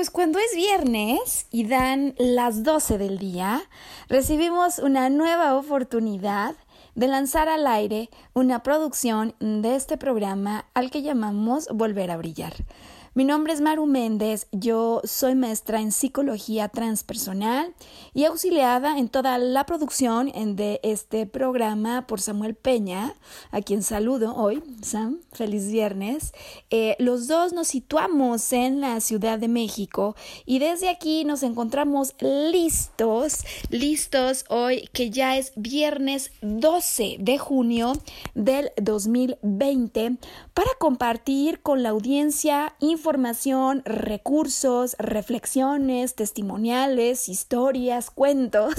Pues cuando es viernes y dan las 12 del día, recibimos una nueva oportunidad de lanzar al aire una producción de este programa al que llamamos Volver a Brillar. Mi nombre es Maru Méndez, yo soy maestra en psicología transpersonal y auxiliada en toda la producción de este programa por Samuel Peña, a quien saludo hoy. Sam, feliz viernes. Eh, los dos nos situamos en la Ciudad de México y desde aquí nos encontramos listos, listos hoy que ya es viernes 12 de junio del 2020 para compartir con la audiencia información, recursos, reflexiones, testimoniales, historias, cuentos,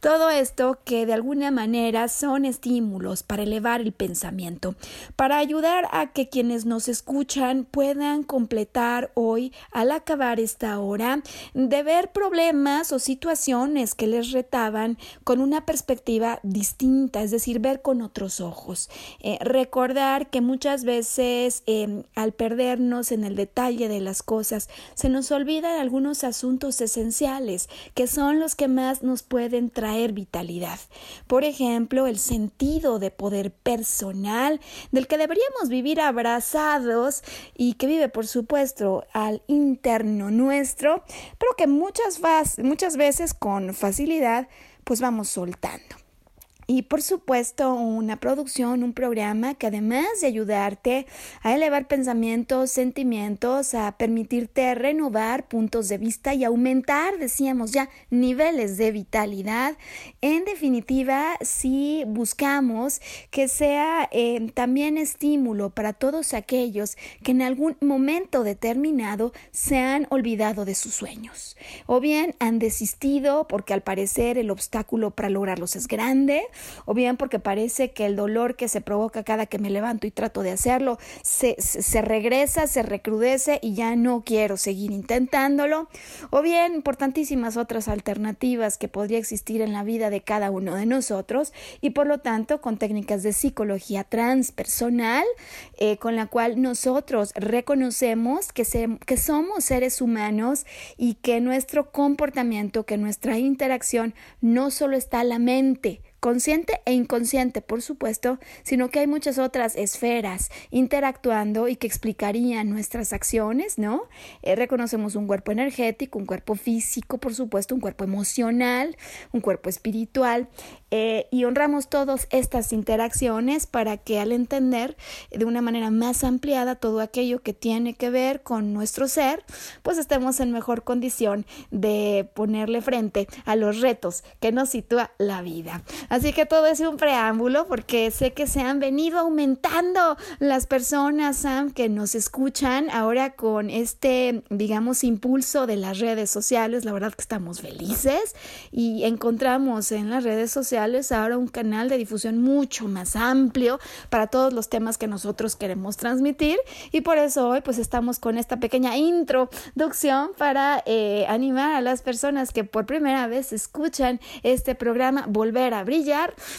todo esto que de alguna manera son estímulos para elevar el pensamiento, para ayudar a que quienes nos escuchan puedan completar hoy, al acabar esta hora, de ver problemas o situaciones que les retaban con una perspectiva distinta, es decir, ver con otros ojos. Eh, recordar que muchas veces em, al perdernos en el detalle de las cosas, se nos olvidan algunos asuntos esenciales que son los que más nos pueden traer vitalidad. Por ejemplo, el sentido de poder personal del que deberíamos vivir abrazados y que vive, por supuesto, al interno nuestro, pero que muchas, muchas veces con facilidad pues vamos soltando. Y por supuesto, una producción, un programa que además de ayudarte a elevar pensamientos, sentimientos, a permitirte renovar puntos de vista y aumentar, decíamos ya, niveles de vitalidad, en definitiva, si buscamos que sea eh, también estímulo para todos aquellos que en algún momento determinado se han olvidado de sus sueños, o bien han desistido porque al parecer el obstáculo para lograrlos es grande, o bien porque parece que el dolor que se provoca cada que me levanto y trato de hacerlo se, se regresa, se recrudece y ya no quiero seguir intentándolo, o bien importantísimas otras alternativas que podría existir en la vida de cada uno de nosotros y por lo tanto con técnicas de psicología transpersonal eh, con la cual nosotros reconocemos que, que somos seres humanos y que nuestro comportamiento, que nuestra interacción no solo está la mente, consciente e inconsciente, por supuesto, sino que hay muchas otras esferas interactuando y que explicarían nuestras acciones, ¿no? Eh, reconocemos un cuerpo energético, un cuerpo físico, por supuesto, un cuerpo emocional, un cuerpo espiritual, eh, y honramos todas estas interacciones para que al entender de una manera más ampliada todo aquello que tiene que ver con nuestro ser, pues estemos en mejor condición de ponerle frente a los retos que nos sitúa la vida. Así que todo es un preámbulo porque sé que se han venido aumentando las personas, Sam, que nos escuchan ahora con este, digamos, impulso de las redes sociales. La verdad que estamos felices y encontramos en las redes sociales ahora un canal de difusión mucho más amplio para todos los temas que nosotros queremos transmitir y por eso hoy pues estamos con esta pequeña introducción para eh, animar a las personas que por primera vez escuchan este programa Volver a Brillar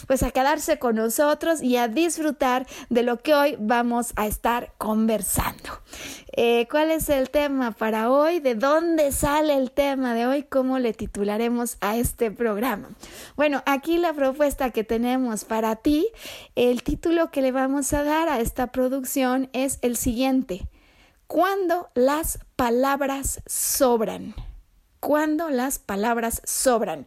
pues a quedarse con nosotros y a disfrutar de lo que hoy vamos a estar conversando. Eh, ¿Cuál es el tema para hoy? ¿De dónde sale el tema de hoy? ¿Cómo le titularemos a este programa? Bueno, aquí la propuesta que tenemos para ti, el título que le vamos a dar a esta producción es el siguiente. Cuando las palabras sobran cuando las palabras sobran.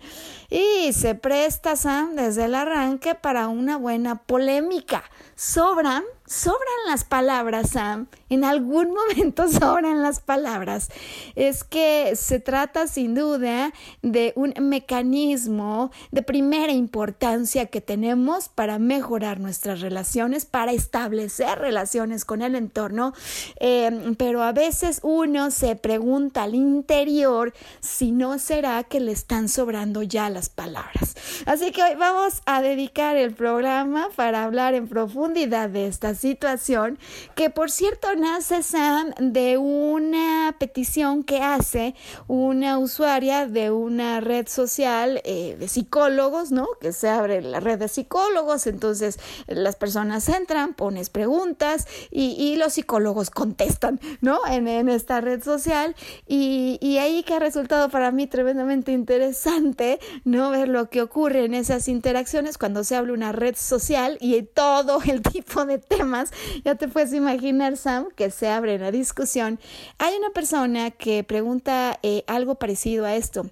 Y se presta Sam desde el arranque para una buena polémica. Sobran sobran las palabras, Sam. En algún momento sobran las palabras. Es que se trata sin duda de un mecanismo de primera importancia que tenemos para mejorar nuestras relaciones, para establecer relaciones con el entorno. Em, pero a veces uno se pregunta al interior si no será que le están sobrando ya las palabras. Así que hoy vamos a dedicar el programa para hablar en profundidad de estas situación que por cierto nace Sam de una petición que hace una usuaria de una red social eh, de psicólogos, ¿no? Que se abre la red de psicólogos, entonces las personas entran, pones preguntas y, los psicólogos contestan, ¿no? En, esta red social y, ahí que ha resultado para mí tremendamente interesante, ¿no? Ver lo que ocurre en esas interacciones cuando se habla una red social y todo el tipo de temas ya te puedes imaginar, Sam, que se abre la discusión. Hay una persona que pregunta eh, algo parecido a esto.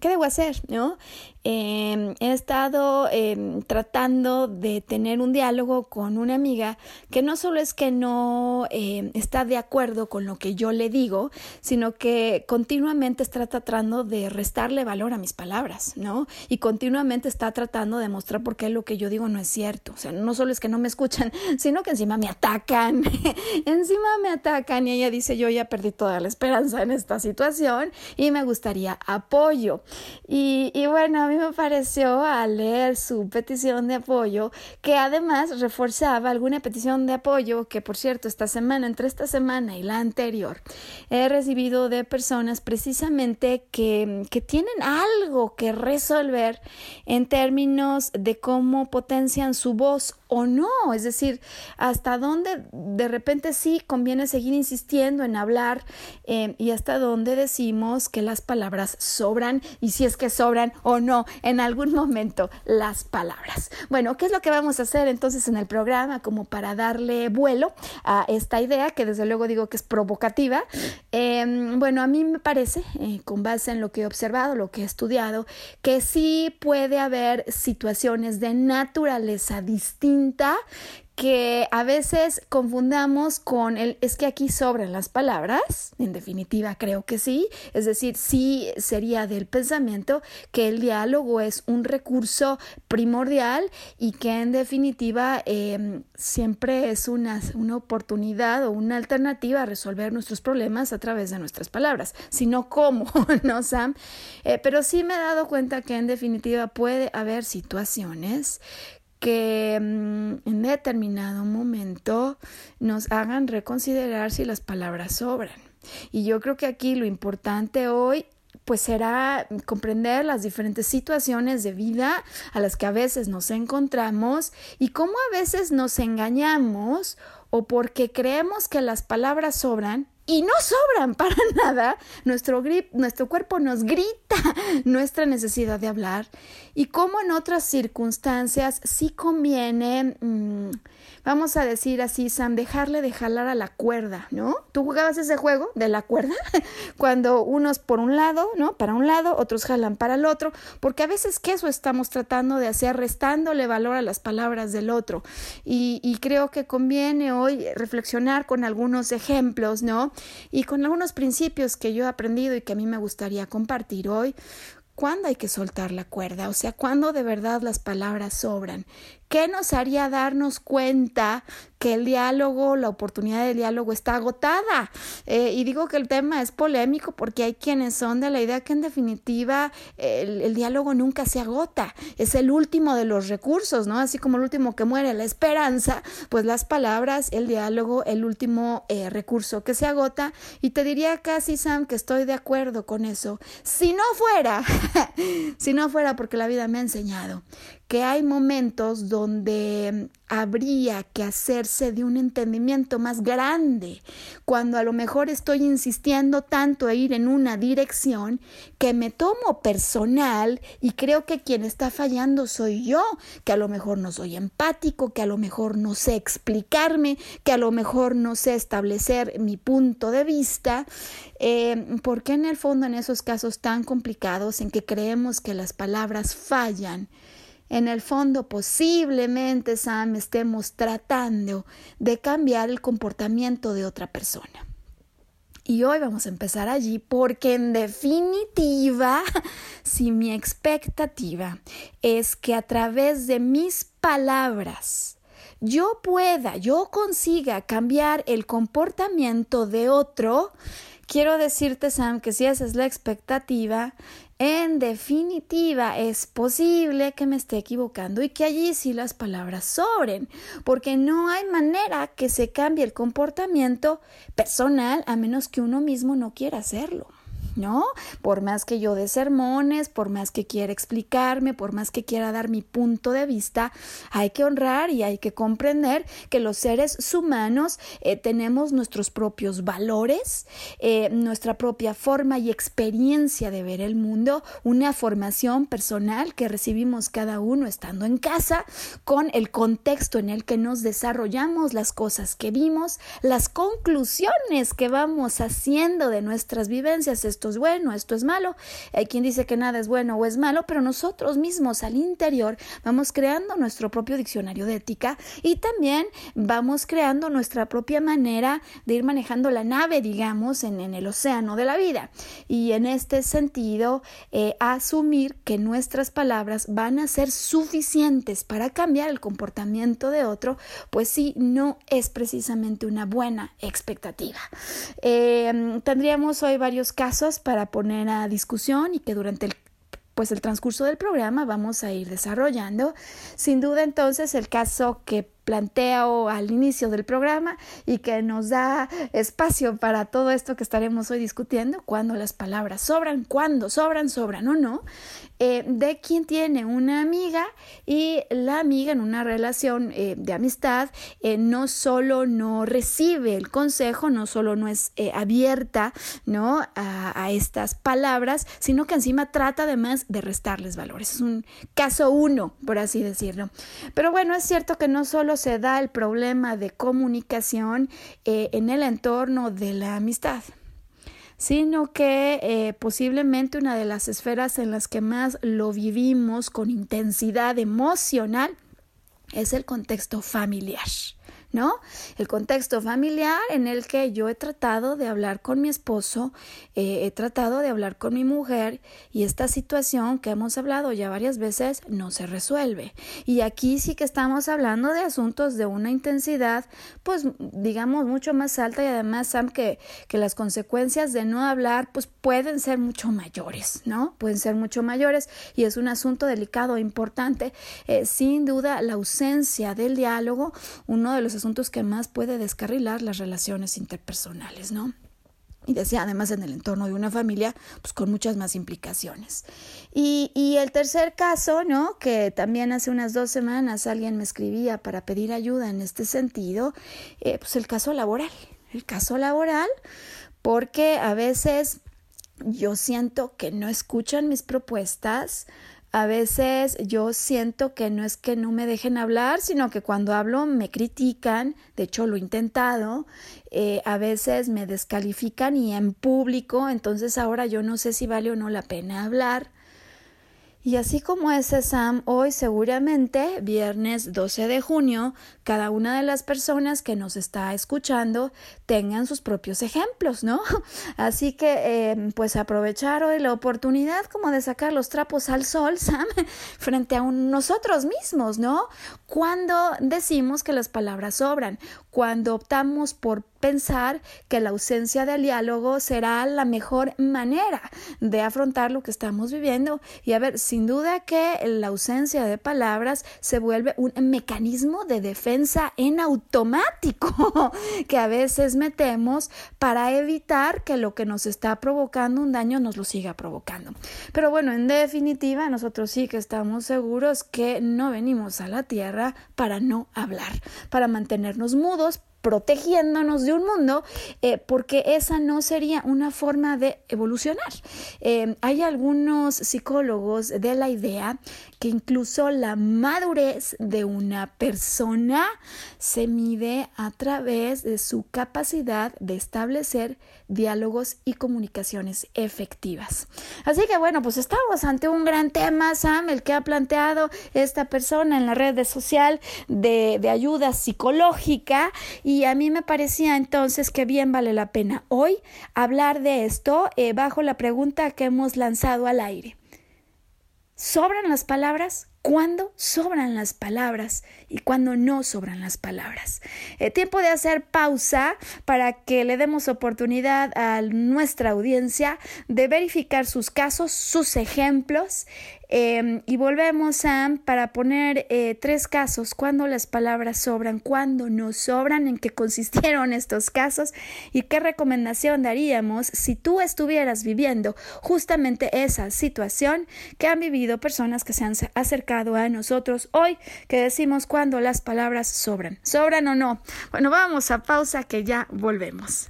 ¿Qué debo hacer? ¿No? Em, he estado em, tratando de tener un diálogo con una amiga que no solo es que no em, está de acuerdo con lo que yo le digo, sino que continuamente está tratando de restarle valor a mis palabras, ¿no? Y continuamente está tratando de mostrar por qué lo que yo digo no es cierto. O sea, no solo es que no me escuchan, sino que encima me atacan, encima me atacan y ella dice, yo ya perdí toda la esperanza en esta situación y me gustaría apoyo. Y, y bueno, mí me pareció al leer su petición de apoyo que además reforzaba alguna petición de apoyo que, por cierto, esta semana, entre esta semana y la anterior, he recibido de personas precisamente que, que tienen algo que resolver en términos de cómo potencian su voz o no, es decir, hasta dónde de repente sí conviene seguir insistiendo en hablar eh, y hasta dónde decimos que las palabras sobran y si es que sobran o no en algún momento las palabras. Bueno, ¿qué es lo que vamos a hacer entonces en el programa como para darle vuelo a esta idea que desde luego digo que es provocativa? Em, bueno, a mí me parece, eh, con base en lo que he observado, lo que he estudiado, que sí puede haber situaciones de naturaleza distinta que a veces confundamos con el es que aquí sobran las palabras, en definitiva creo que sí, es decir, sí sería del pensamiento que el diálogo es un recurso primordial y que en definitiva em, siempre es una, una oportunidad o una alternativa a resolver nuestros problemas a través de nuestras palabras, sino cómo, ¿no, Sam? Eh, pero sí me he dado cuenta que en definitiva puede haber situaciones que mm, en determinado momento nos hagan reconsiderar si las palabras sobran. Y yo creo que aquí lo importante hoy pues será comprender las diferentes situaciones de vida a las que a veces nos encontramos y cómo a veces nos engañamos o porque creemos que las palabras sobran y no sobran para nada. Nuestro, nuestro cuerpo nos grita nuestra necesidad de hablar y como en otras circunstancias sí conviene, mm, vamos a decir así, Sam, dejarle de jalar a la cuerda, ¿no? ¿Tú jugabas ese juego de la cuerda? Cuando unos por un lado, ¿no? Para un lado, otros jalan para el otro, porque a veces que eso estamos tratando de hacer, restándole valor a las palabras del otro. Y creo que conviene hoy reflexionar con algunos ejemplos, ¿no? Y con algunos principios que yo he aprendido y que a mí me gustaría compartir hoy, cuándo hay que soltar la cuerda, o sea, cuándo de verdad las palabras sobran, ¿Qué nos haría darnos cuenta que el diálogo, la oportunidad de diálogo está agotada? Eh, y digo que el tema es polémico porque hay quienes son de la idea que en definitiva el, diálogo nunca se agota, es el último de los recursos, ¿no? Así como el último que muere, la esperanza, pues las palabras, el diálogo, el último eh, recurso que se agota. Y te diría casi, Sam, que estoy de acuerdo con eso. Si no fuera, si no fuera porque la vida me ha enseñado que hay momentos donde habría que hacerse de un entendimiento más grande, cuando a lo mejor estoy insistiendo tanto a ir en una dirección que me tomo personal y creo que quien está fallando soy yo, que a lo mejor no soy empático, que a lo mejor no sé explicarme, que a lo mejor no sé establecer mi punto de vista, eh, porque en el fondo en esos casos tan complicados en que creemos que las palabras fallan, en el fondo, posiblemente, Sam, estemos tratando de cambiar el comportamiento de otra persona. Y hoy vamos a empezar allí porque en definitiva, si mi expectativa es que a través de mis palabras yo pueda, yo consiga cambiar el comportamiento de otro, quiero decirte, Sam, que si esa es la expectativa, en definitiva, es posible que me esté equivocando y que allí sí las palabras sobren, porque no hay manera que se cambie el comportamiento personal a menos que uno mismo no quiera hacerlo. ¿No? Por más que yo dé sermones, por más que quiera explicarme, por más que quiera dar mi punto de vista, hay que honrar y hay que comprender que los seres humanos eh, tenemos nuestros propios valores, eh, nuestra propia forma y experiencia de ver el mundo, una formación personal que recibimos cada uno estando en casa, con el contexto en el que nos desarrollamos, las cosas que vimos, las conclusiones que vamos haciendo de nuestras vivencias, esto es bueno, esto es malo. Hay quien dice que nada es bueno o es malo, pero nosotros mismos al interior vamos creando nuestro propio diccionario de ética y también vamos creando nuestra propia manera de ir manejando la nave, digamos, en, el océano de la vida. Y en este sentido, eh, asumir que nuestras palabras van a ser suficientes para cambiar el comportamiento de otro, pues sí, no es precisamente una buena expectativa. Eh, tendríamos hoy varios casos para poner a discusión y que durante el pues el transcurso del programa vamos a ir desarrollando. Sin duda entonces el caso que planteo al inicio del programa y que nos da espacio para todo esto que estaremos hoy discutiendo, cuando las palabras sobran, cuando sobran, sobran o no, eh, de quien tiene una amiga y la amiga en una relación eh, de amistad eh, no solo no recibe el consejo, no solo no es abierta ¿no? A, a, estas palabras, sino que encima trata además de restarles valores. Es un caso uno, por así decirlo. Pero bueno, es cierto que no solo se da el problema de comunicación eh, en el entorno de la amistad sino que eh, posiblemente una de las esferas en las que más lo vivimos con intensidad emocional es el contexto familiar. ¿No? El contexto familiar en el que yo he tratado de hablar con mi esposo, eh, he tratado de hablar con mi mujer y esta situación que hemos hablado ya varias veces no se resuelve. Y aquí sí que estamos hablando de asuntos de una intensidad, pues digamos, mucho más alta y además, Sam, que, que las consecuencias de no hablar, pues pueden ser mucho mayores, ¿no? Pueden ser mucho mayores y es un asunto delicado e importante. Eh, sin duda, la ausencia del diálogo, uno de los asuntos que más puede descarrilar las relaciones interpersonales, ¿no? Y decía, además en el entorno de una familia, pues con muchas más implicaciones. Y, y, el tercer caso, ¿no? Que también hace unas dos semanas alguien me escribía para pedir ayuda en este sentido, eh, pues el caso laboral. El caso laboral, porque a veces yo siento que no escuchan mis propuestas, a veces yo siento que no es que no me dejen hablar, sino que cuando hablo me critican, de hecho lo he intentado, eh, a veces me descalifican y en público, entonces ahora yo no sé si vale o no la pena hablar. Y así como ese Sam, hoy seguramente, viernes 12 de junio, cada una de las personas que nos está escuchando tengan sus propios ejemplos, ¿no? Así que, em, pues aprovechar hoy la oportunidad como de sacar los trapos al sol, Sam, frente a nosotros mismos, ¿no? Cuando decimos que las palabras sobran, cuando optamos por pensar que la ausencia de diálogo será la mejor manera de afrontar lo que estamos viviendo. Y a ver, sin duda que la ausencia de palabras se vuelve un mecanismo de defensa en automático que a veces metemos para evitar que lo que nos está provocando un daño nos lo siga provocando. Pero bueno, en definitiva, nosotros sí que estamos seguros que no venimos a la Tierra para no hablar, para mantenernos mudos, protegiéndonos de un mundo, eh, porque esa no sería una forma de evolucionar. Eh, hay algunos psicólogos de la idea que incluso la madurez de una persona se mide a través de su capacidad de establecer diálogos y comunicaciones efectivas. Así que bueno, pues estamos ante un gran tema, Sam, el que ha planteado esta persona en la red social de, de ayuda psicológica y a mí me parecía entonces que bien vale la pena hoy hablar de esto eh, bajo la pregunta que hemos lanzado al aire. ¿Sobran las palabras? ¿Cuándo sobran las palabras y cuándo no sobran las palabras? Eh, tiempo de hacer pausa para que le demos oportunidad a nuestra audiencia de verificar sus casos, sus ejemplos Em, y volvemos, Sam, para poner eh, tres casos, cuando las palabras sobran, cuando no sobran, en qué consistieron estos casos y qué recomendación daríamos si tú estuvieras viviendo justamente esa situación que han vivido personas que se han acercado a nosotros hoy, que decimos cuando las palabras sobran. ¿Sobran o no? Bueno, vamos a pausa que ya volvemos.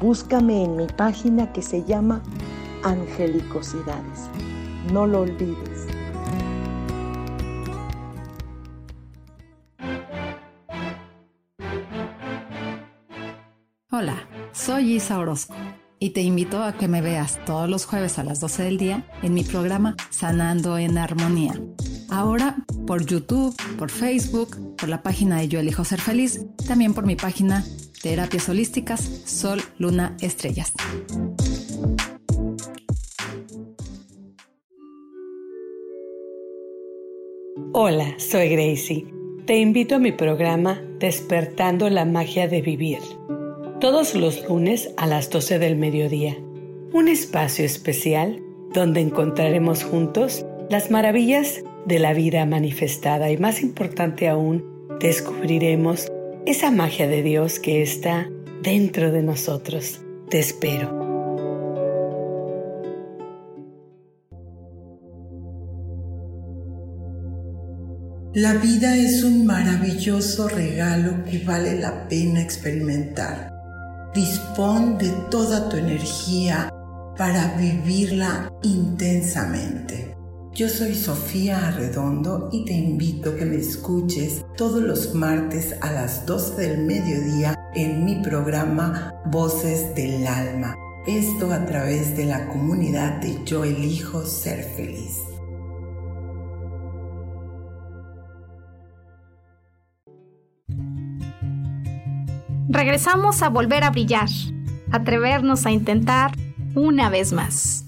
Búscame en mi página que se llama Angelicosidades. No lo olvides. Hola, soy Isa Orozco y te invito a que me veas todos los jueves a las 12 del día en mi programa Sanando en Armonía. Ahora por YouTube, por Facebook, por la página de Yo Elijo Ser Feliz, también por mi página Terapias Holísticas, Sol, Luna, Estrellas. Hola, soy Gracie. Te invito a mi programa Despertando la Magia de Vivir. Todos los lunes a las 12 del mediodía. Un espacio especial donde encontraremos juntos las maravillas de la vida manifestada y más importante aún, descubriremos esa magia de Dios que está dentro de nosotros. Te espero. La vida es un maravilloso regalo que vale la pena experimentar. Dispón de toda tu energía para vivirla intensamente. Yo soy Sofía Arredondo y te invito a que me escuches todos los martes a las 12 del mediodía en mi programa Voces del Alma. Esto a través de la comunidad de Yo elijo ser feliz. Regresamos a volver a brillar, atrevernos a intentar una vez más.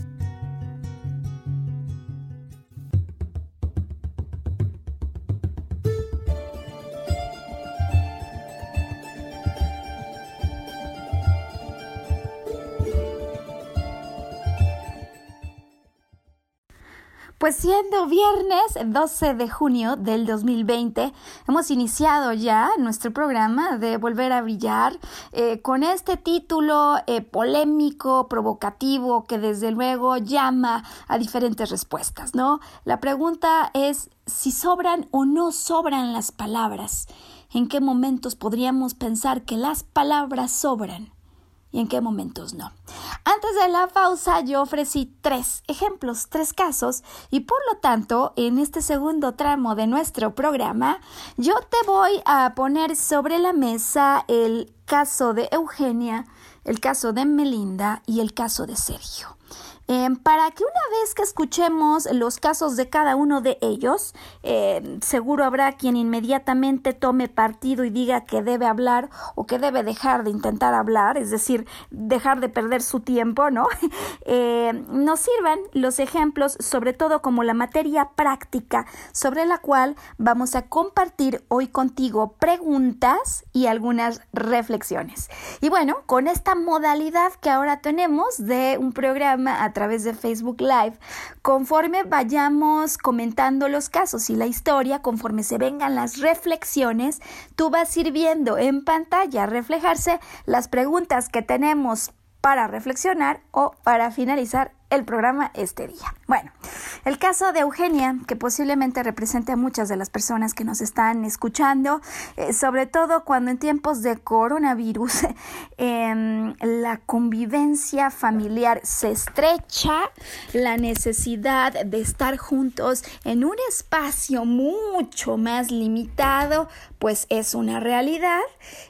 Pues siendo viernes 12 de junio del 2020, hemos iniciado ya nuestro programa de Volver a Brillar eh, con este título eh, polémico, provocativo, que desde luego llama a diferentes respuestas, ¿no? La pregunta es si sobran o no sobran las palabras. ¿En qué momentos podríamos pensar que las palabras sobran? Y en qué momentos no. Antes de la pausa yo ofrecí tres ejemplos, tres casos y por lo tanto en este segundo tramo de nuestro programa yo te voy a poner sobre la mesa el caso de Eugenia, el caso de Melinda y el caso de Sergio. Em, para que una vez que escuchemos los casos de cada uno de ellos, em, seguro habrá quien inmediatamente tome partido y diga que debe hablar o que debe dejar de intentar hablar, es decir, dejar de perder su tiempo, ¿no? Em, nos sirvan los ejemplos, sobre todo como la materia práctica sobre la cual vamos a compartir hoy contigo preguntas y algunas reflexiones. Y bueno, con esta modalidad que ahora tenemos de un programa a través de Facebook Live, conforme vayamos comentando los casos y la historia, conforme se vengan las reflexiones, tú vas ir viendo en pantalla reflejarse las preguntas que tenemos para reflexionar o para finalizar el programa este día. Bueno, el caso de Eugenia, que posiblemente represente a muchas de las personas que nos están escuchando, eh, sobre todo cuando en tiempos de coronavirus em, la convivencia familiar se estrecha, la necesidad de estar juntos en un espacio mucho más limitado, pues es una realidad.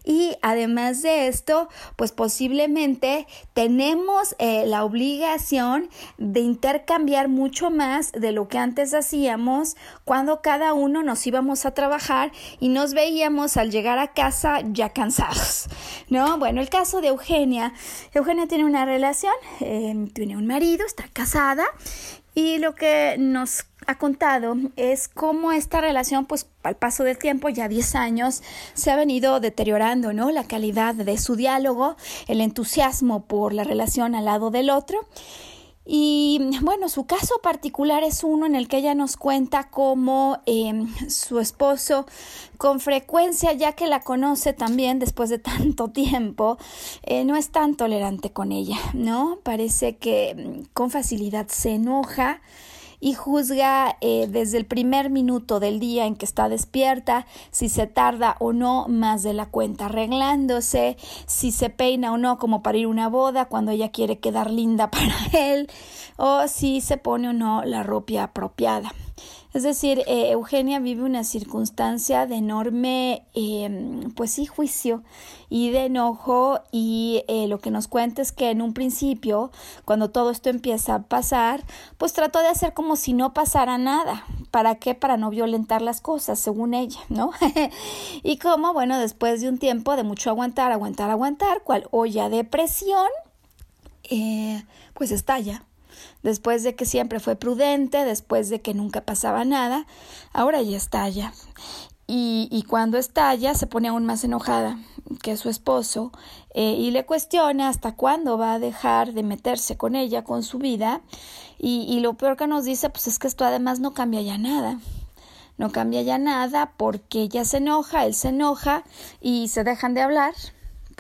Y además de esto, pues posiblemente tenemos eh, la obligación de intercambiar mucho más de lo que antes hacíamos cuando cada uno nos íbamos a trabajar y nos veíamos al llegar a casa ya cansados, ¿no? Bueno, el caso de Eugenia. Eugenia tiene una relación, eh, tiene un marido, está casada y lo que nos ha contado es cómo esta relación, pues al paso del tiempo, ya 10 años, se ha venido deteriorando, ¿no? La calidad de su diálogo, el entusiasmo por la relación al lado del otro. Y bueno, su caso particular es uno en el que ella nos cuenta cómo em, su esposo, con frecuencia, ya que la conoce también después de tanto tiempo, eh, no es tan tolerante con ella, ¿no? Parece que mm, con facilidad se enoja y juzga eh, desde el primer minuto del día en que está despierta si se tarda o no más de la cuenta arreglándose, si se peina o no como para ir a una boda cuando ella quiere quedar linda para él o si se pone o no la ropa apropiada. Es decir, eh, Eugenia vive una circunstancia de enorme, em, pues sí, juicio y de enojo y eh, lo que nos cuenta es que en un principio, cuando todo esto empieza a pasar, pues trató de hacer como si no pasara nada. ¿Para qué? Para no violentar las cosas, según ella, ¿no? y como, bueno, después de un tiempo de mucho aguantar, aguantar, aguantar, cual olla de presión, eh, pues estalla después de que siempre fue prudente, después de que nunca pasaba nada, ahora ya estalla. Y, y cuando estalla se pone aún más enojada que su esposo eh, y le cuestiona hasta cuándo va a dejar de meterse con ella, con su vida. Y, y lo peor que nos dice, pues es que esto además no cambia ya nada no cambia ya nada porque ella se enoja, él se enoja y se dejan de hablar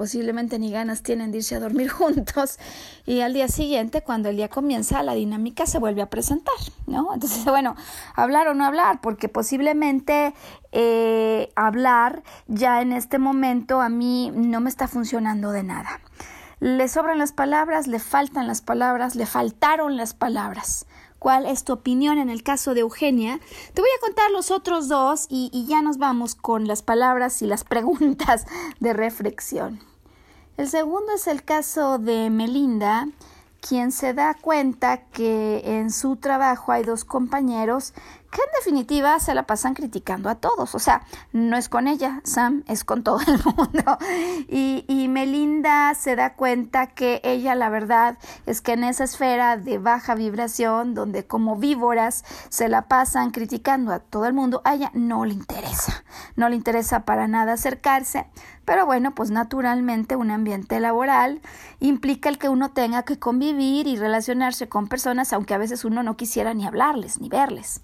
posiblemente ni ganas tienen de irse a dormir juntos y al día siguiente, cuando el día comienza, la dinámica se vuelve a presentar, ¿no? Entonces, bueno, hablar o no hablar, porque posiblemente eh, hablar ya en este momento a mí no me está funcionando de nada. Le sobran las palabras, le faltan las palabras, le faltaron las palabras cuál es tu opinión en el caso de Eugenia. Te voy a contar los otros dos y, y, ya nos vamos con las palabras y las preguntas de reflexión. El segundo es el caso de Melinda, quien se da cuenta que en su trabajo hay dos compañeros que en definitiva se la pasan criticando a todos. O sea, no es con ella, Sam, es con todo el mundo. Y, y Melinda se da cuenta que ella, la verdad, es que en esa esfera de baja vibración, donde como víboras se la pasan criticando a todo el mundo, a ella no le interesa. No le interesa para nada acercarse. Pero bueno, pues naturalmente un ambiente laboral implica el que uno tenga que convivir y relacionarse con personas, aunque a veces uno no quisiera ni hablarles ni verles.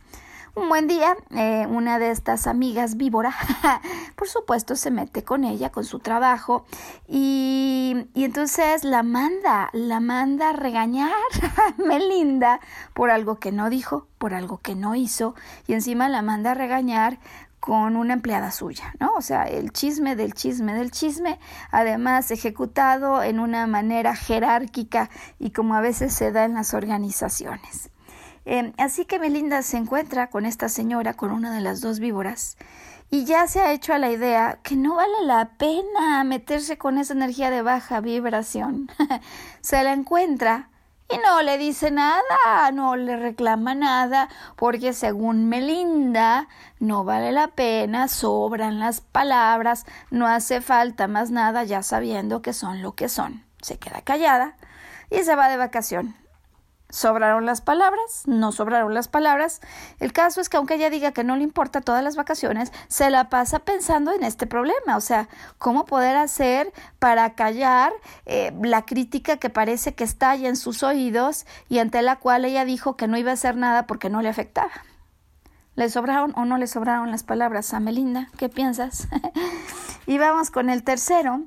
Un buen día, eh, una de estas amigas víbora, por supuesto, se mete con ella, con su trabajo, y, y entonces la manda, la manda a regañar a Melinda por algo que no dijo, por algo que no hizo, y encima la manda a regañar con una empleada suya, ¿no? O sea, el chisme del chisme del chisme, además ejecutado en una manera jerárquica y como a veces se da en las organizaciones. Em, así que Melinda se encuentra con esta señora, con una de las dos víboras, y ya se ha hecho a la idea que no vale la pena meterse con esa energía de baja vibración. se la encuentra y no le dice nada, no le reclama nada, porque según Melinda no vale la pena, sobran las palabras, no hace falta más nada ya sabiendo que son lo que son. Se queda callada y se va de vacación. ¿Sobraron las palabras? No sobraron las palabras. El caso es que aunque ella diga que no le importa todas las vacaciones, se la pasa pensando en este problema, o sea, cómo poder hacer para callar eh, la crítica que parece que estalla en sus oídos y ante la cual ella dijo que no iba a hacer nada porque no le afectaba. ¿Le sobraron o no le sobraron las palabras a Melinda? ¿Qué piensas? y vamos con el tercero.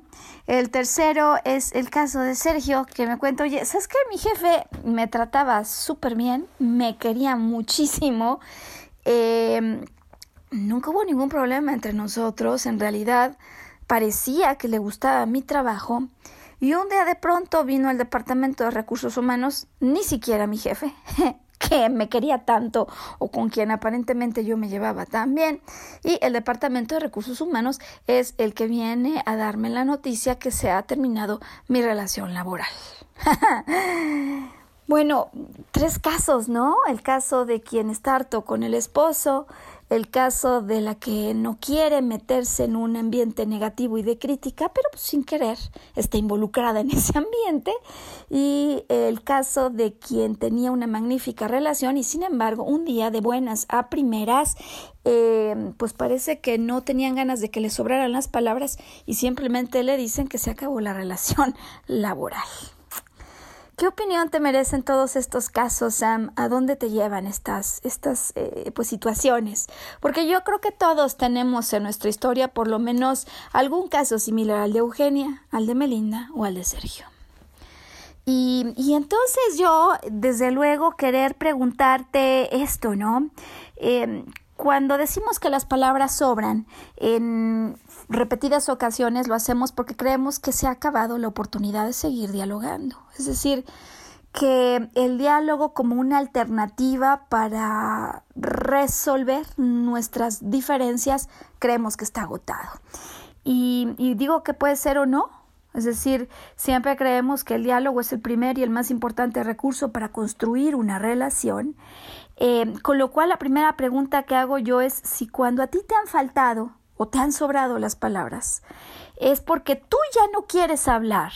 El tercero es el caso de Sergio, que me cuenta, oye, ¿sabes qué? Mi jefe me trataba súper bien, me quería muchísimo. Em, nunca hubo ningún problema entre nosotros, en realidad parecía que le gustaba mi trabajo. Y un día de pronto vino el Departamento de Recursos Humanos, ni siquiera mi jefe, que me quería tanto o con quien aparentemente yo me llevaba tan bien. Y el Departamento de Recursos Humanos es el que viene a darme la noticia que se ha terminado mi relación laboral. bueno, tres casos, ¿no? El caso de quien está harto con el esposo, el caso de la que no quiere meterse en un ambiente negativo y de crítica, pero pues, sin querer está involucrada en ese ambiente, y el caso de quien tenía una magnífica relación y sin embargo un día de buenas a primeras, eh, pues parece que no tenían ganas de que le sobraran las palabras y simplemente le dicen que se acabó la relación laboral. ¿Qué opinión te merecen todos estos casos, Sam? ¿A dónde te llevan estas, estas eh, pues, situaciones? Porque yo creo que todos tenemos en nuestra historia por lo menos algún caso similar al de Eugenia, al de Melinda o al de Sergio. Y, y entonces yo, desde luego, querer preguntarte esto, ¿no? Eh, cuando decimos que las palabras sobran en repetidas ocasiones lo hacemos porque creemos que se ha acabado la oportunidad de seguir dialogando. Es decir, que el diálogo como una alternativa para resolver nuestras diferencias creemos que está agotado. Y, digo que puede ser o no. Es decir, siempre creemos que el diálogo es el primer y el más importante recurso para construir una relación eh, con lo cual la primera pregunta que hago yo es si cuando a ti te han faltado o te han sobrado las palabras, es porque tú ya no quieres hablar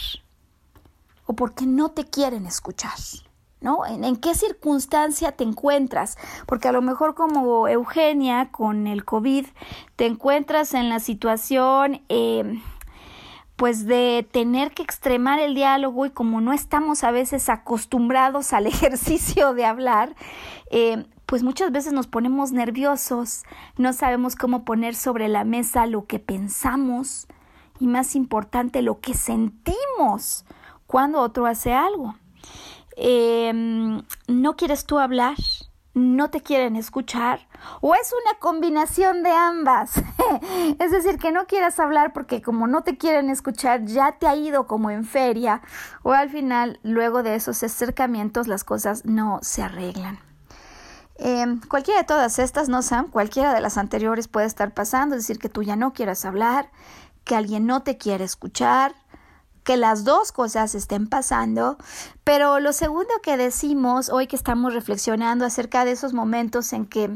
o porque no te quieren escuchar. ¿No? ¿En, qué circunstancia te encuentras? Porque a lo mejor como Eugenia con el COVID te encuentras en la situación eh, pues de tener que extremar el diálogo y como no estamos a veces acostumbrados al ejercicio de hablar, eh, pues muchas veces nos ponemos nerviosos, no sabemos cómo poner sobre la mesa lo que pensamos y más importante lo que sentimos cuando otro hace algo. Em, ¿No quieres tú hablar? no te quieren escuchar o es una combinación de ambas. es decir, que no quieras hablar porque como no te quieren escuchar ya te ha ido como en feria o al final luego de esos acercamientos las cosas no se arreglan. Em, cualquiera de todas estas, no Sam, cualquiera de las anteriores puede estar pasando, es decir, que tú ya no quieras hablar, que alguien no te quiere escuchar, que las dos cosas estén pasando, pero lo segundo que decimos hoy que estamos reflexionando acerca de esos momentos en que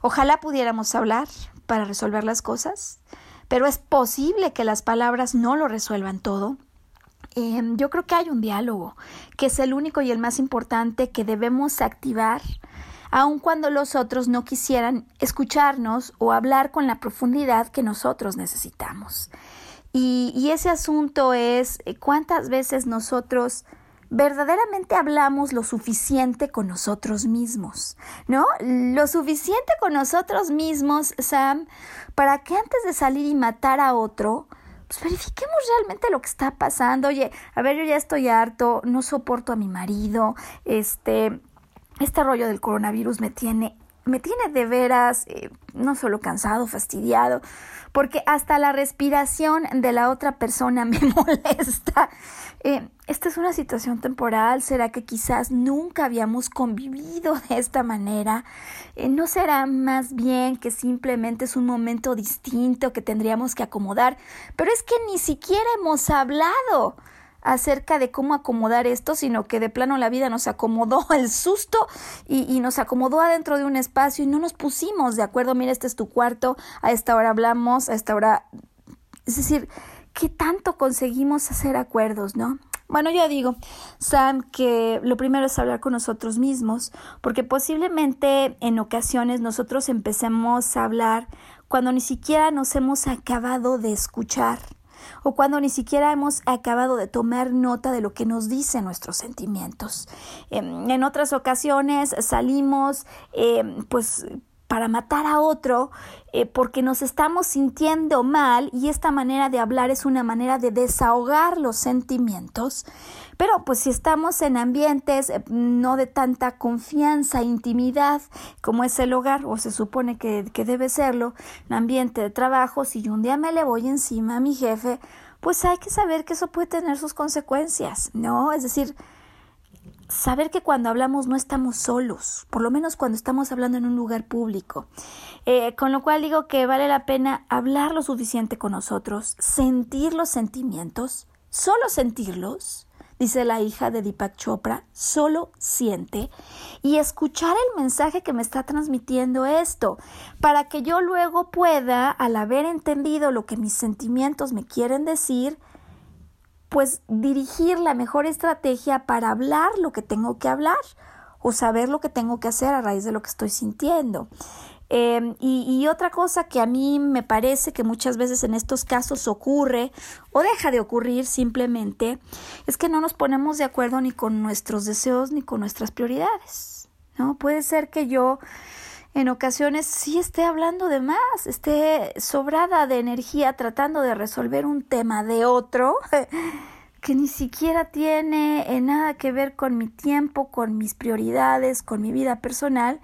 ojalá pudiéramos hablar para resolver las cosas, pero es posible que las palabras no lo resuelvan todo. Em, yo creo que hay un diálogo, que es el único y el más importante que debemos activar, aun cuando los otros no quisieran escucharnos o hablar con la profundidad que nosotros necesitamos. Y, ese asunto es eh, cuántas veces nosotros verdaderamente hablamos lo suficiente con nosotros mismos, ¿no? Lo suficiente con nosotros mismos, Sam, para que antes de salir y matar a otro, pues verifiquemos realmente lo que está pasando. Oye, a ver, yo ya estoy harto, no soporto a mi marido, este, este rollo del coronavirus me tiene, me tiene de veras, eh, no solo cansado, fastidiado porque hasta la respiración de la otra persona me molesta. Eh, esta es una situación temporal, ¿será que quizás nunca habíamos convivido de esta manera? Eh, ¿No será más bien que simplemente es un momento distinto que tendríamos que acomodar? Pero es que ni siquiera hemos hablado acerca de cómo acomodar esto, sino que de plano la vida nos acomodó el susto y, nos acomodó adentro de un espacio y no nos pusimos de acuerdo, mira, este es tu cuarto, a esta hora hablamos, a esta hora... Es decir, ¿qué tanto conseguimos hacer acuerdos, no? Bueno, yo digo, Sam, que lo primero es hablar con nosotros mismos, porque posiblemente en ocasiones nosotros empecemos a hablar cuando ni siquiera nos hemos acabado de escuchar o cuando ni siquiera hemos acabado de tomar nota de lo que nos dicen nuestros sentimientos. Em, en otras ocasiones salimos em, pues para matar a otro eh, porque nos estamos sintiendo mal y esta manera de hablar es una manera de desahogar los sentimientos. Pero pues si estamos en ambientes eh, no de tanta confianza, intimidad como es el hogar o se supone que, que debe serlo, un ambiente de trabajo, si un día me le voy encima a mi jefe, pues hay que saber que eso puede tener sus consecuencias, ¿no? Es decir, saber que cuando hablamos no estamos solos, por lo menos cuando estamos hablando en un lugar público. Eh, con lo cual digo que vale la pena hablar lo suficiente con nosotros, sentir los sentimientos, solo sentirlos, dice la hija de Deepak Chopra, solo siente y escuchar el mensaje que me está transmitiendo esto, para que yo luego pueda, al haber entendido lo que mis sentimientos me quieren decir, pues dirigir la mejor estrategia para hablar lo que tengo que hablar o saber lo que tengo que hacer a raíz de lo que estoy sintiendo. Em, y, otra cosa que a mí me parece que muchas veces en estos casos ocurre o deja de ocurrir simplemente es que no nos ponemos de acuerdo ni con nuestros deseos ni con nuestras prioridades. ¿no? Puede ser que yo en ocasiones sí esté hablando de más, esté sobrada de energía tratando de resolver un tema de otro que ni siquiera tiene nada que ver con mi tiempo, con mis prioridades, con mi vida personal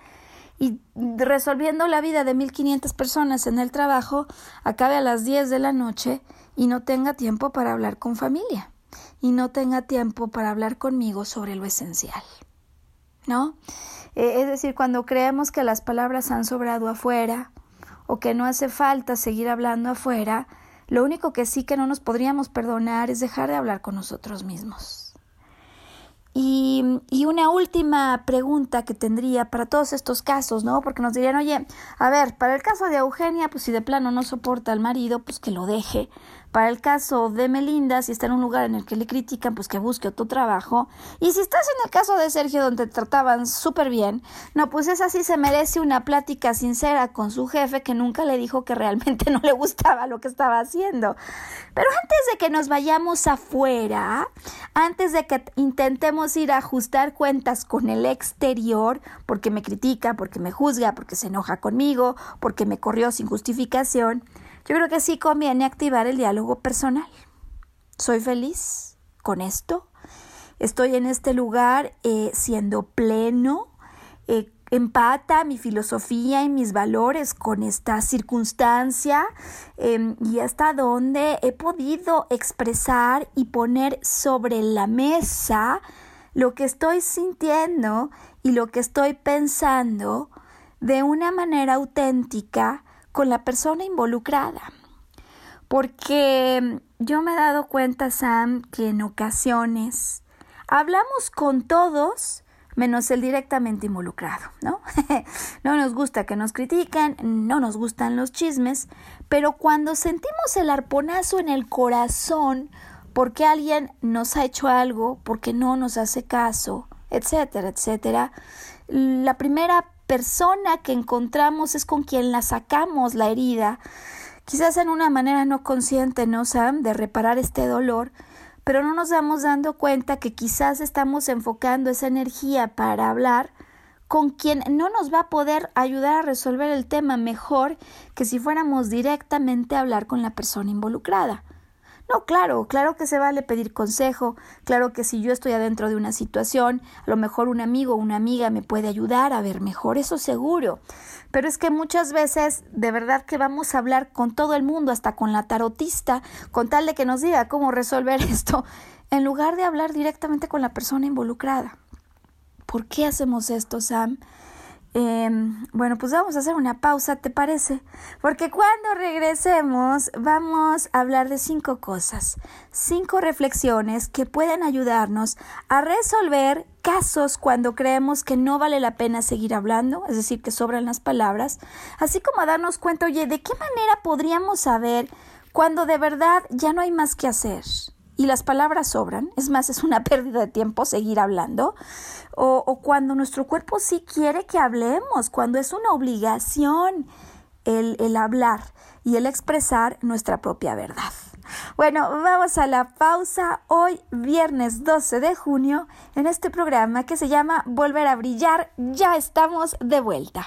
y resolviendo la vida de 1500 personas en el trabajo, acabe a las 10 de la noche y no tenga tiempo para hablar con familia y no tenga tiempo para hablar conmigo sobre lo esencial. ¿No? Eh, es decir, cuando creemos que las palabras han sobrado afuera o que no hace falta seguir hablando afuera, lo único que sí que no nos podríamos perdonar es dejar de hablar con nosotros mismos. Y, y, una última pregunta que tendría para todos estos casos, ¿no? Porque nos dirían, oye, a ver, para el caso de Eugenia, pues si de plano no soporta al marido, pues que lo deje. Para el caso de Melinda, si está en un lugar en el que le critican, pues que busque otro trabajo. Y si estás en el caso de Sergio, donde te trataban súper bien, no, pues es así, se merece una plática sincera con su jefe que nunca le dijo que realmente no le gustaba lo que estaba haciendo. Pero antes de que nos vayamos afuera, antes de que intentemos ir a ajustar cuentas con el exterior, porque me critica, porque me juzga, porque se enoja conmigo, porque me corrió sin justificación, yo creo que sí conviene activar el diálogo personal. ¿Soy feliz con esto? ¿Estoy en este lugar eh, siendo pleno? Eh, ¿Empata mi filosofía y mis valores con esta circunstancia? Em, ¿Y hasta dónde he podido expresar y poner sobre la mesa lo que estoy sintiendo y lo que estoy pensando de una manera auténtica? Con la persona involucrada. Porque yo me he dado cuenta, Sam, que en ocasiones hablamos con todos menos el directamente involucrado, ¿no? no nos gusta que nos critiquen, no nos gustan los chismes, pero cuando sentimos el arponazo en el corazón porque alguien nos ha hecho algo, porque no nos hace caso, etcétera, etcétera, la primera persona que encontramos es con quien la sacamos la herida, quizás en una manera no consciente, ¿no, Sam?, de reparar este dolor, pero no nos damos dando cuenta que quizás estamos enfocando esa energía para hablar con quien no nos va a poder ayudar a resolver el tema mejor que si fuéramos directamente a hablar con la persona involucrada. No, claro, claro que se vale pedir consejo, claro que si yo estoy adentro de una situación, a lo mejor un amigo o una amiga me puede ayudar a ver mejor, eso seguro. Pero es que muchas veces de verdad que vamos a hablar con todo el mundo, hasta con la tarotista, con tal de que nos diga cómo resolver esto, en lugar de hablar directamente con la persona involucrada. ¿Por qué hacemos esto, Sam? Em, bueno, pues vamos a hacer una pausa, ¿te parece? Porque cuando regresemos vamos a hablar de cinco cosas, cinco reflexiones que pueden ayudarnos a resolver casos cuando creemos que no vale la pena seguir hablando, es decir, que sobran las palabras, así como a darnos cuenta, oye, ¿de qué manera podríamos saber cuando de verdad ya no hay más que hacer? Y las palabras sobran, es más, es una pérdida de tiempo seguir hablando, o, cuando nuestro cuerpo sí quiere que hablemos, cuando es una obligación el, el hablar y el expresar nuestra propia verdad. Bueno, vamos a la pausa hoy, viernes 12 de junio, en este programa que se llama Volver a Brillar. Ya estamos de vuelta.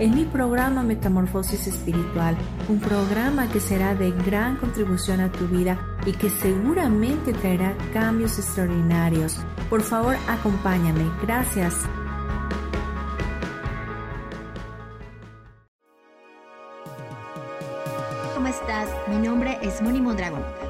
en mi programa Metamorfosis Espiritual, un programa que será de gran contribución a tu vida y que seguramente traerá cambios extraordinarios. Por favor, acompáñame. Gracias. ¿Cómo estás? Mi nombre es Moni Mondragón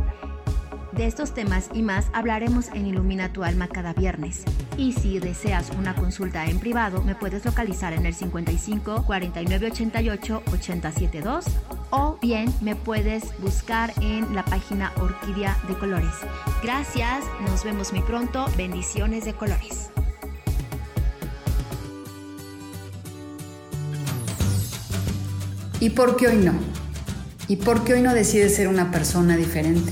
De estos temas y más hablaremos en Ilumina tu alma cada viernes. Y si deseas una consulta en privado, me puedes localizar en el 55 49 88 872 o bien me puedes buscar en la página Orquídea de Colores. Gracias, nos vemos muy pronto. Bendiciones de colores. ¿Y por qué hoy no? ¿Y por qué hoy no decides ser una persona diferente?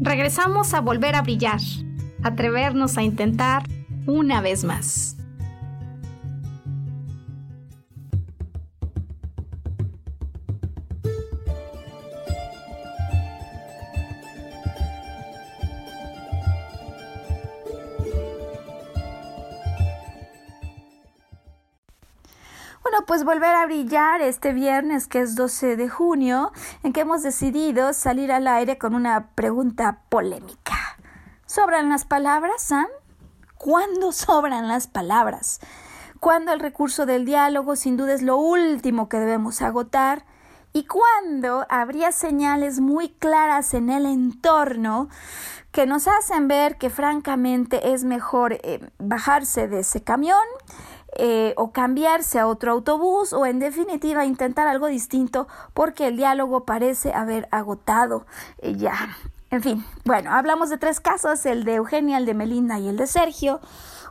Regresamos a volver a brillar, atrevernos a intentar una vez más. Pues volver a brillar este viernes que es 12 de junio, en que hemos decidido salir al aire con una pregunta polémica. ¿Sobran las palabras, Sam? ¿Cuándo sobran las palabras? ¿Cuándo el recurso del diálogo sin duda es lo último que debemos agotar? ¿Y cuándo habría señales muy claras en el entorno que nos hacen ver que francamente es mejor eh, bajarse de ese camión eh, o cambiarse a otro autobús o en definitiva intentar algo distinto porque el diálogo parece haber agotado eh, ya. En fin, bueno, hablamos de tres casos, el de Eugenia, el de Melinda y el de Sergio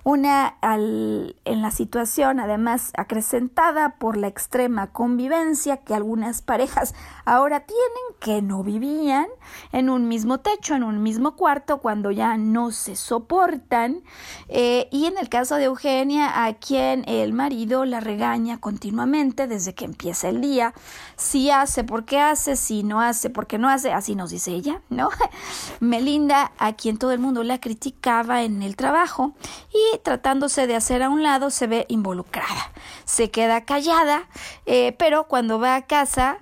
una en la situación además acrecentada por la extrema convivencia que algunas parejas ahora tienen que no vivían en un mismo techo, en un mismo cuarto cuando ya no se soportan eh, y en el caso de Eugenia a quien el marido la regaña continuamente desde que empieza el día, si hace porque hace, si no hace porque no hace, así nos dice ella, ¿no? Melinda a quien todo el mundo la criticaba en el trabajo y tratándose de hacer a un lado se ve involucrada. Se queda callada, eh, pero cuando va a casa,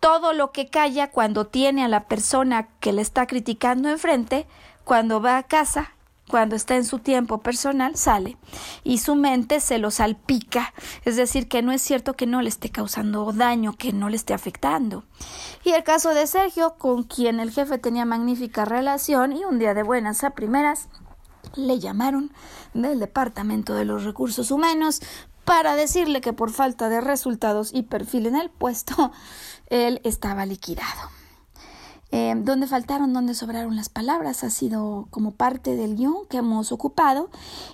todo lo que calla cuando tiene a la persona que le está criticando enfrente, cuando va a casa, cuando está en su tiempo personal, sale y su mente se lo salpica, es decir, que no es cierto que no le esté causando daño, que no le esté afectando. Y el caso de Sergio, con quien el jefe tenía magnífica relación y un día de buenas a primeras, le llamaron del Departamento de los Recursos Humanos para decirle que por falta de resultados y perfil en el puesto, él estaba liquidado. Eh, donde faltaron, donde sobraron las palabras, ha sido como parte del guion que hemos ocupado.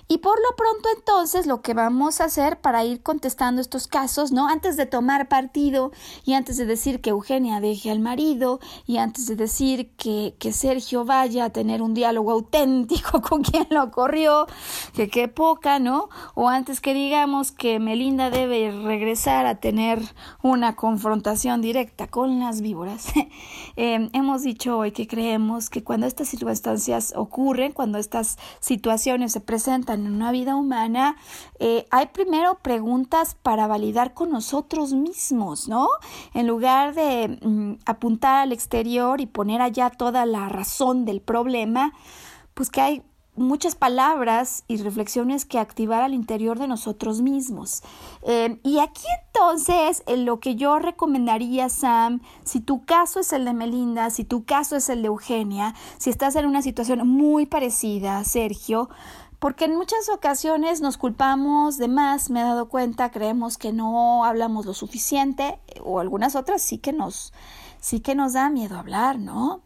Y por lo pronto entonces lo que vamos a hacer para ir contestando estos casos, ¿no? Antes de tomar partido y antes de decir que Eugenia deje al marido y antes de decir que, que Sergio vaya a tener un diálogo auténtico con quien lo corrió, que qué poca, ¿no? O antes que digamos que Melinda debe regresar a tener una confrontación directa con las víboras. eh, hemos dicho hoy que creemos que cuando estas circunstancias ocurren, cuando estas situaciones se presentan en una vida humana, eh, hay primero preguntas para validar con nosotros mismos, ¿no? En lugar de mm, apuntar al exterior y poner allá toda la razón del problema, pues que hay muchas palabras y reflexiones que activar al interior de nosotros mismos. Eh, y aquí entonces eh, lo que yo recomendaría, Sam, si tu caso es el de Melinda, si tu caso es el de Eugenia, si estás en una situación muy parecida, Sergio, porque en muchas ocasiones nos culpamos de más, me he dado cuenta, creemos que no hablamos lo suficiente, o algunas otras sí que nos sí que nos da miedo hablar, ¿no?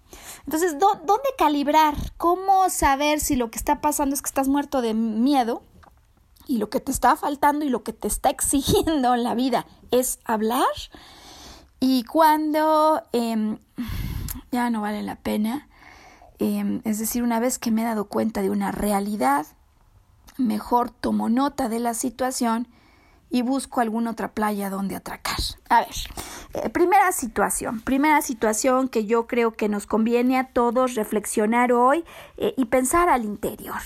Entonces, ¿dónde calibrar? ¿Cómo saber si lo que está pasando es que estás muerto de miedo y lo que te está faltando y lo que te está exigiendo en la vida es hablar? Y cuando em, ya no vale la pena, em, es decir, una vez que me he dado cuenta de una realidad, mejor tomo nota de la situación y busco alguna otra playa donde atracar. A ver, eh, primera situación, primera situación que yo creo que nos conviene a todos reflexionar hoy eh, y pensar al interior.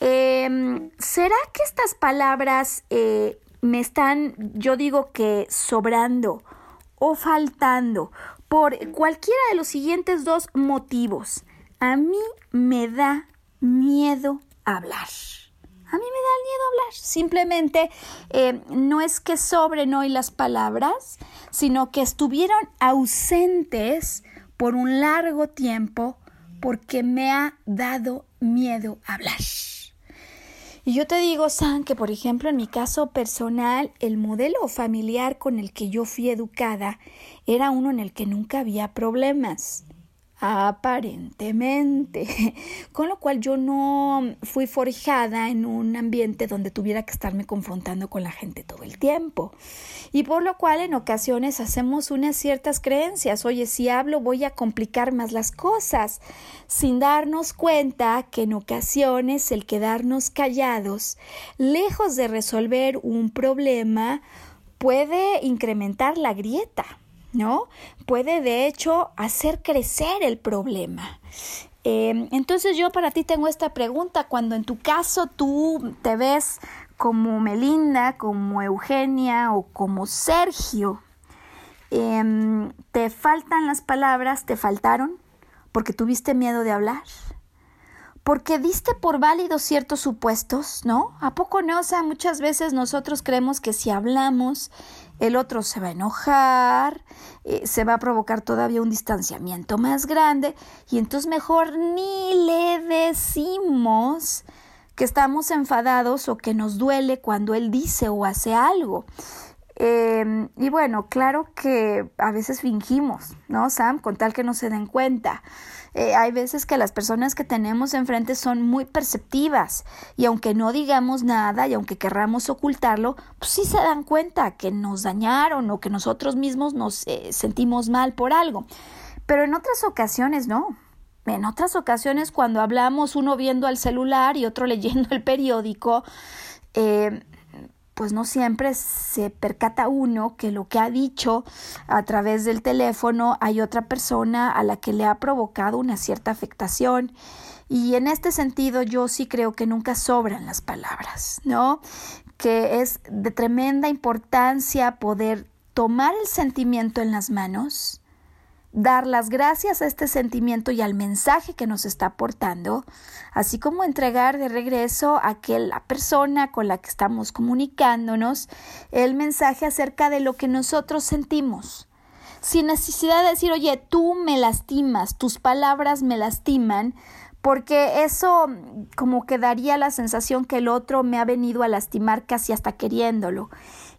Em, ¿Será que estas palabras eh, me están, yo digo que sobrando o faltando por cualquiera de los siguientes dos motivos? A mí me da miedo hablar. A mí me da miedo hablar. Simplemente eh, no es que sobren hoy las palabras, sino que estuvieron ausentes por un largo tiempo porque me ha dado miedo hablar. Y yo te digo, San, que por ejemplo en mi caso personal, el modelo familiar con el que yo fui educada era uno en el que nunca había problemas aparentemente, con lo cual yo no fui forjada en un ambiente donde tuviera que estarme confrontando con la gente todo el tiempo. Y por lo cual en ocasiones hacemos unas ciertas creencias, oye, si hablo voy a complicar más las cosas, sin darnos cuenta que en ocasiones el quedarnos callados, lejos de resolver un problema, puede incrementar la grieta. ¿No? Puede de hecho hacer crecer el problema. Em, entonces yo para ti tengo esta pregunta, cuando en tu caso tú te ves como Melinda, como Eugenia o como Sergio, em, ¿te faltan las palabras? ¿Te faltaron? Porque tuviste miedo de hablar porque diste por válidos ciertos supuestos, ¿no? ¿A poco no? O sea, muchas veces nosotros creemos que si hablamos, el otro se va a enojar, eh, se va a provocar todavía un distanciamiento más grande y entonces mejor ni le decimos que estamos enfadados o que nos duele cuando él dice o hace algo. Em, y bueno, claro que a veces fingimos, ¿no, Sam? Con tal que no se den cuenta. Eh, hay veces que las personas que tenemos enfrente son muy perceptivas y aunque no digamos nada y aunque querramos ocultarlo, pues sí se dan cuenta que nos dañaron o que nosotros mismos nos eh, sentimos mal por algo. Pero en otras ocasiones no. En otras ocasiones cuando hablamos uno viendo al celular y otro leyendo el periódico, eh, pues no siempre se percata uno que lo que ha dicho a través del teléfono hay otra persona a la que le ha provocado una cierta afectación. Y en este sentido yo sí creo que nunca sobran las palabras, ¿no? Que es de tremenda importancia poder tomar el sentimiento en las manos, dar las gracias a este sentimiento y al mensaje que nos está aportando, así como entregar de regreso a que la persona con la que estamos comunicándonos el mensaje acerca de lo que nosotros sentimos. Sin necesidad de decir, oye, tú me lastimas, tus palabras me lastiman, porque eso como que daría la sensación que el otro me ha venido a lastimar casi hasta queriéndolo.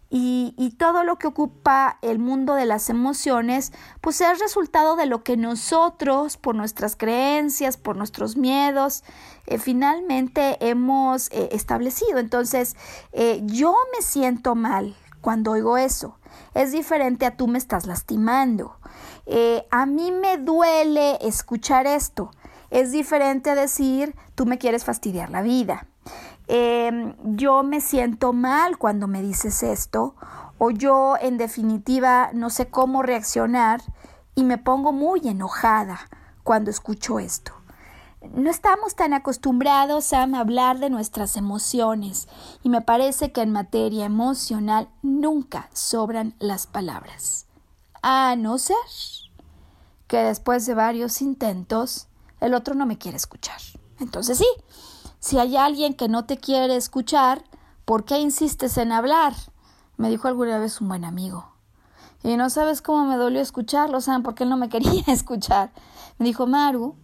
Y, todo lo que ocupa el mundo de las emociones, pues es resultado de lo que nosotros, por nuestras creencias, por nuestros miedos, eh, finalmente hemos eh, establecido. Entonces, eh, yo me siento mal cuando oigo eso. Es diferente a tú me estás lastimando. a mí me duele escuchar esto. Es diferente a decir tú me quieres fastidiar la vida. Em, yo me siento mal cuando me dices esto o yo en definitiva no sé cómo reaccionar y me pongo muy enojada cuando escucho esto. No estamos tan acostumbrados a hablar de nuestras emociones y me parece que en materia emocional nunca sobran las palabras. A no ser que después de varios intentos el otro no me quiere escuchar. Entonces sí, si hay alguien que no te quiere escuchar, ¿por qué insistes en hablar? Me dijo alguna vez un buen amigo. Y no sabes cómo me dolió escucharlo, ¿saben? Porque él no me quería escuchar. Me dijo, Maru,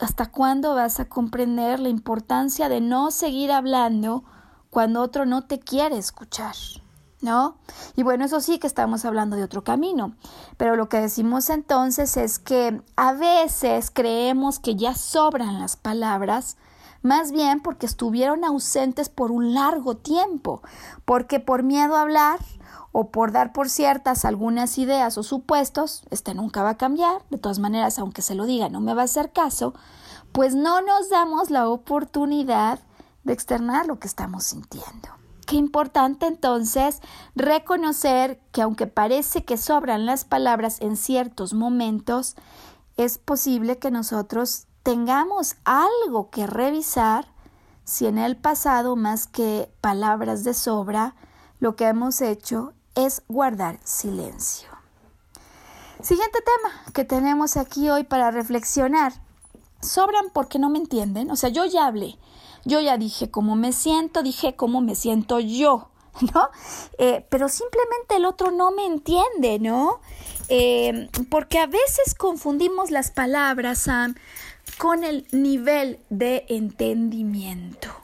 ¿hasta cuándo vas a comprender la importancia de no seguir hablando cuando otro no te quiere escuchar? ¿No? Y bueno, eso sí que estamos hablando de otro camino. Pero lo que decimos entonces es que a veces creemos que ya sobran las palabras más bien porque estuvieron ausentes por un largo tiempo, porque por miedo a hablar o por dar por ciertas algunas ideas o supuestos, este nunca va a cambiar, de todas maneras, aunque se lo diga, no me va a hacer caso, pues no nos damos la oportunidad de externar lo que estamos sintiendo. Qué importante entonces reconocer que aunque parece que sobran las palabras en ciertos momentos, es posible que nosotros tengamos algo que revisar si en el pasado, más que palabras de sobra, lo que hemos hecho es guardar silencio. Siguiente tema que tenemos aquí hoy para reflexionar. Sobran porque no me entienden. O sea, yo ya hablé. yo ya dije cómo me siento, dije cómo me siento yo, ¿no? Eh, pero simplemente el otro no me entiende, ¿no? Eh, porque a veces confundimos las palabras, Sam, con el nivel de entendimiento.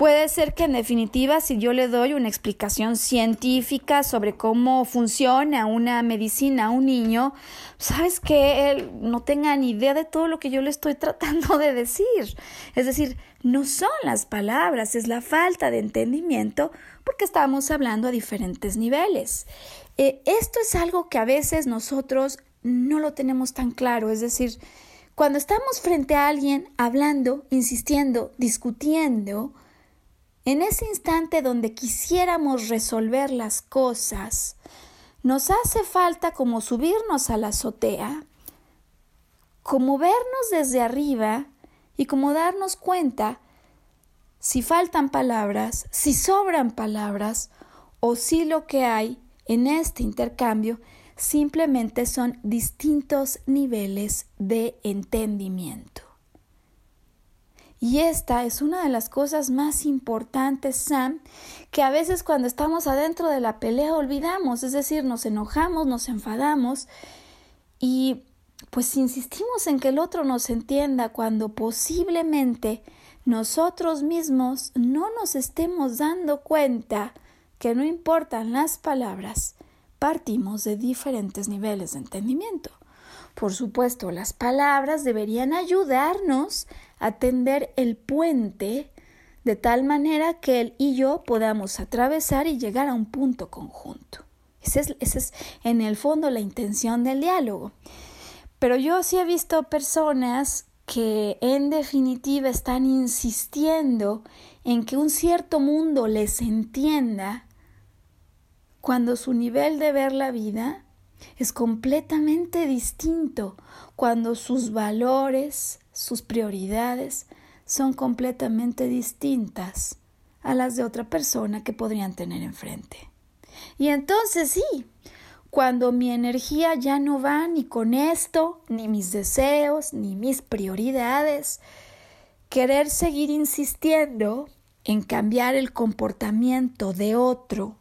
Puede ser que en definitiva, si yo le doy una explicación científica sobre cómo funciona una medicina a un niño, sabes que él no tenga ni idea de todo lo que yo le estoy tratando de decir. Es decir, no son las palabras, es la falta de entendimiento porque estamos hablando a diferentes niveles. Eh, esto es algo que a veces nosotros no lo tenemos tan claro, es decir, cuando estamos frente a alguien hablando, insistiendo, discutiendo, en ese instante donde quisiéramos resolver las cosas, nos hace falta como subirnos a la azotea, como vernos desde arriba y como darnos cuenta si faltan palabras, si sobran palabras o si lo que hay en este intercambio simplemente son distintos niveles de entendimiento. Y esta es una de las cosas más importantes, Sam, que a veces cuando estamos adentro de la pelea olvidamos, es decir, nos enojamos, nos enfadamos y pues insistimos en que el otro nos entienda cuando posiblemente nosotros mismos no nos estemos dando cuenta que no importan las palabras, partimos de diferentes niveles de entendimiento. Por supuesto, las palabras deberían ayudarnos a tender el puente de tal manera que él y yo podamos atravesar y llegar a un punto conjunto. Esa es, es en el fondo la intención del diálogo. Pero yo sí he visto personas que en definitiva están insistiendo en que un cierto mundo les entienda cuando su nivel de ver la vida es completamente distinto cuando sus valores, sus prioridades son completamente distintas a las de otra persona que podrían tener enfrente. Y entonces sí, cuando mi energía ya no va ni con esto, ni mis deseos, ni mis prioridades, querer seguir insistiendo en cambiar el comportamiento de otro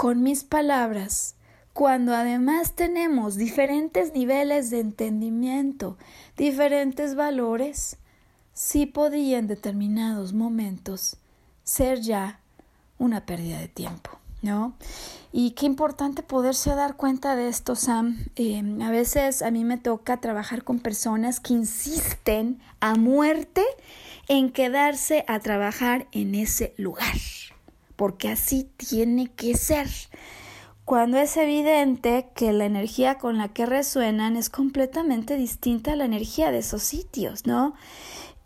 con mis palabras cuando además tenemos diferentes niveles de entendimiento, diferentes valores, sí podría en determinados momentos ser ya una pérdida de tiempo, ¿no? Y qué importante poderse dar cuenta de esto, Sam. Eh, a veces a mí me toca trabajar con personas que insisten a muerte en quedarse a trabajar en ese lugar, porque así tiene que ser. Cuando es evidente que la energía con la que resuenan es completamente distinta a la energía de esos sitios, ¿no?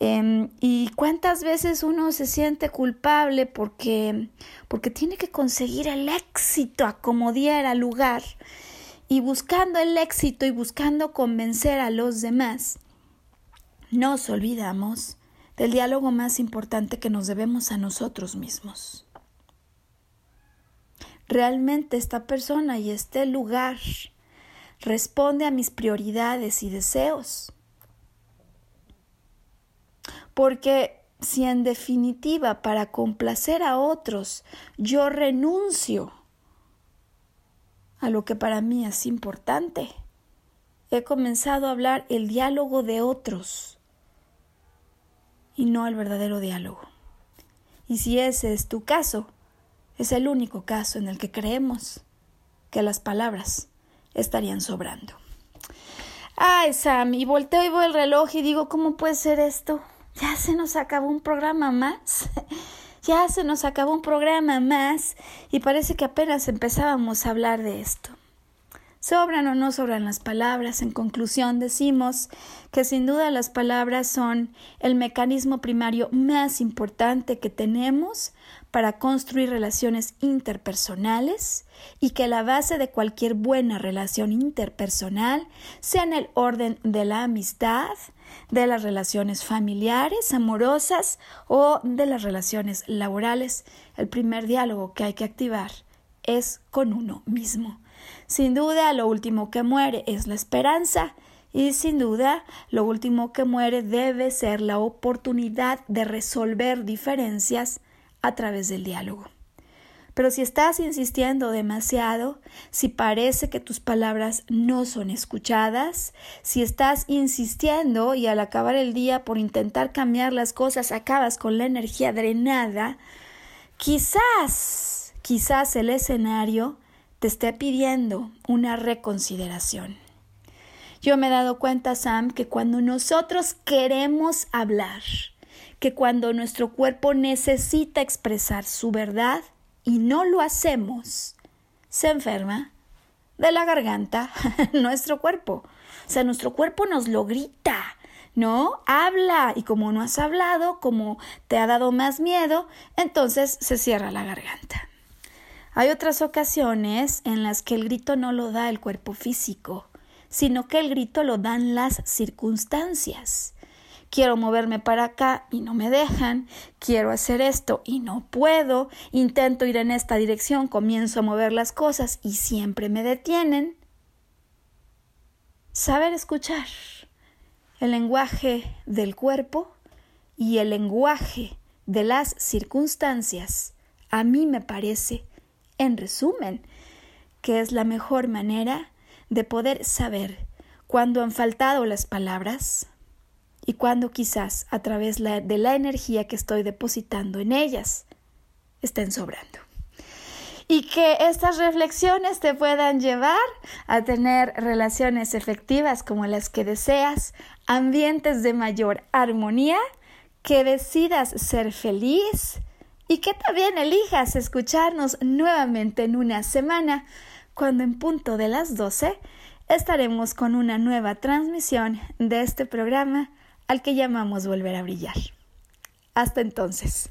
Em, y cuántas veces uno se siente culpable porque, porque tiene que conseguir el éxito a como diera lugar y buscando el éxito y buscando convencer a los demás, nos olvidamos del diálogo más importante que nos debemos a nosotros mismos realmente esta persona y este lugar responde a mis prioridades y deseos. Porque si en definitiva para complacer a otros yo renuncio a lo que para mí es importante, he comenzado a hablar el diálogo de otros y no el verdadero diálogo. Y si ese es tu caso, es el único caso en el que creemos que las palabras estarían sobrando. Ay, Sam, y volteo y veo el reloj y digo, ¿cómo puede ser esto? Ya se nos acabó un programa más. ya se nos acabó un programa más y parece que apenas empezábamos a hablar de esto. ¿Sobran o no sobran las palabras? En conclusión, decimos que sin duda las palabras son el mecanismo primario más importante que tenemos para construir relaciones interpersonales y que la base de cualquier buena relación interpersonal sea en el orden de la amistad, de las relaciones familiares, amorosas o de las relaciones laborales. El primer diálogo que hay que activar es con uno mismo. Sin duda, lo último que muere es la esperanza Y sin duda, lo último que muere debe ser la oportunidad de resolver diferencias a través del diálogo. Pero si estás insistiendo demasiado, si parece que tus palabras no son escuchadas, si estás insistiendo y al acabar el día por intentar cambiar las cosas acabas con la energía drenada, quizás, quizás el escenario te esté pidiendo una reconsideración. Yo me he dado cuenta, Sam, que cuando nosotros queremos hablar, que cuando nuestro cuerpo necesita expresar su verdad, y no lo hacemos, se enferma de la garganta nuestro cuerpo. O sea, nuestro cuerpo nos lo grita, ¿no? Habla y como no has hablado, como te ha dado más miedo, entonces se cierra la garganta. Hay otras ocasiones en las que el grito no lo da el cuerpo físico, sino que el grito lo dan las circunstancias. Quiero moverme para acá y no me dejan, quiero hacer esto y no puedo, intento ir en esta dirección, comienzo a mover las cosas y siempre me detienen. Saber escuchar el lenguaje del cuerpo y el lenguaje de las circunstancias, a mí me parece, en resumen, que es la mejor manera de poder saber cuándo han faltado las palabras, y cuando quizás a través de la energía que estoy depositando en ellas estén sobrando. Y que estas reflexiones te puedan llevar a tener relaciones efectivas como las que deseas, ambientes de mayor armonía, que decidas ser feliz y que también elijas escucharnos nuevamente en una semana, cuando en punto de las 12 estaremos con una nueva transmisión de este programa al que llamamos volver a brillar. Hasta entonces.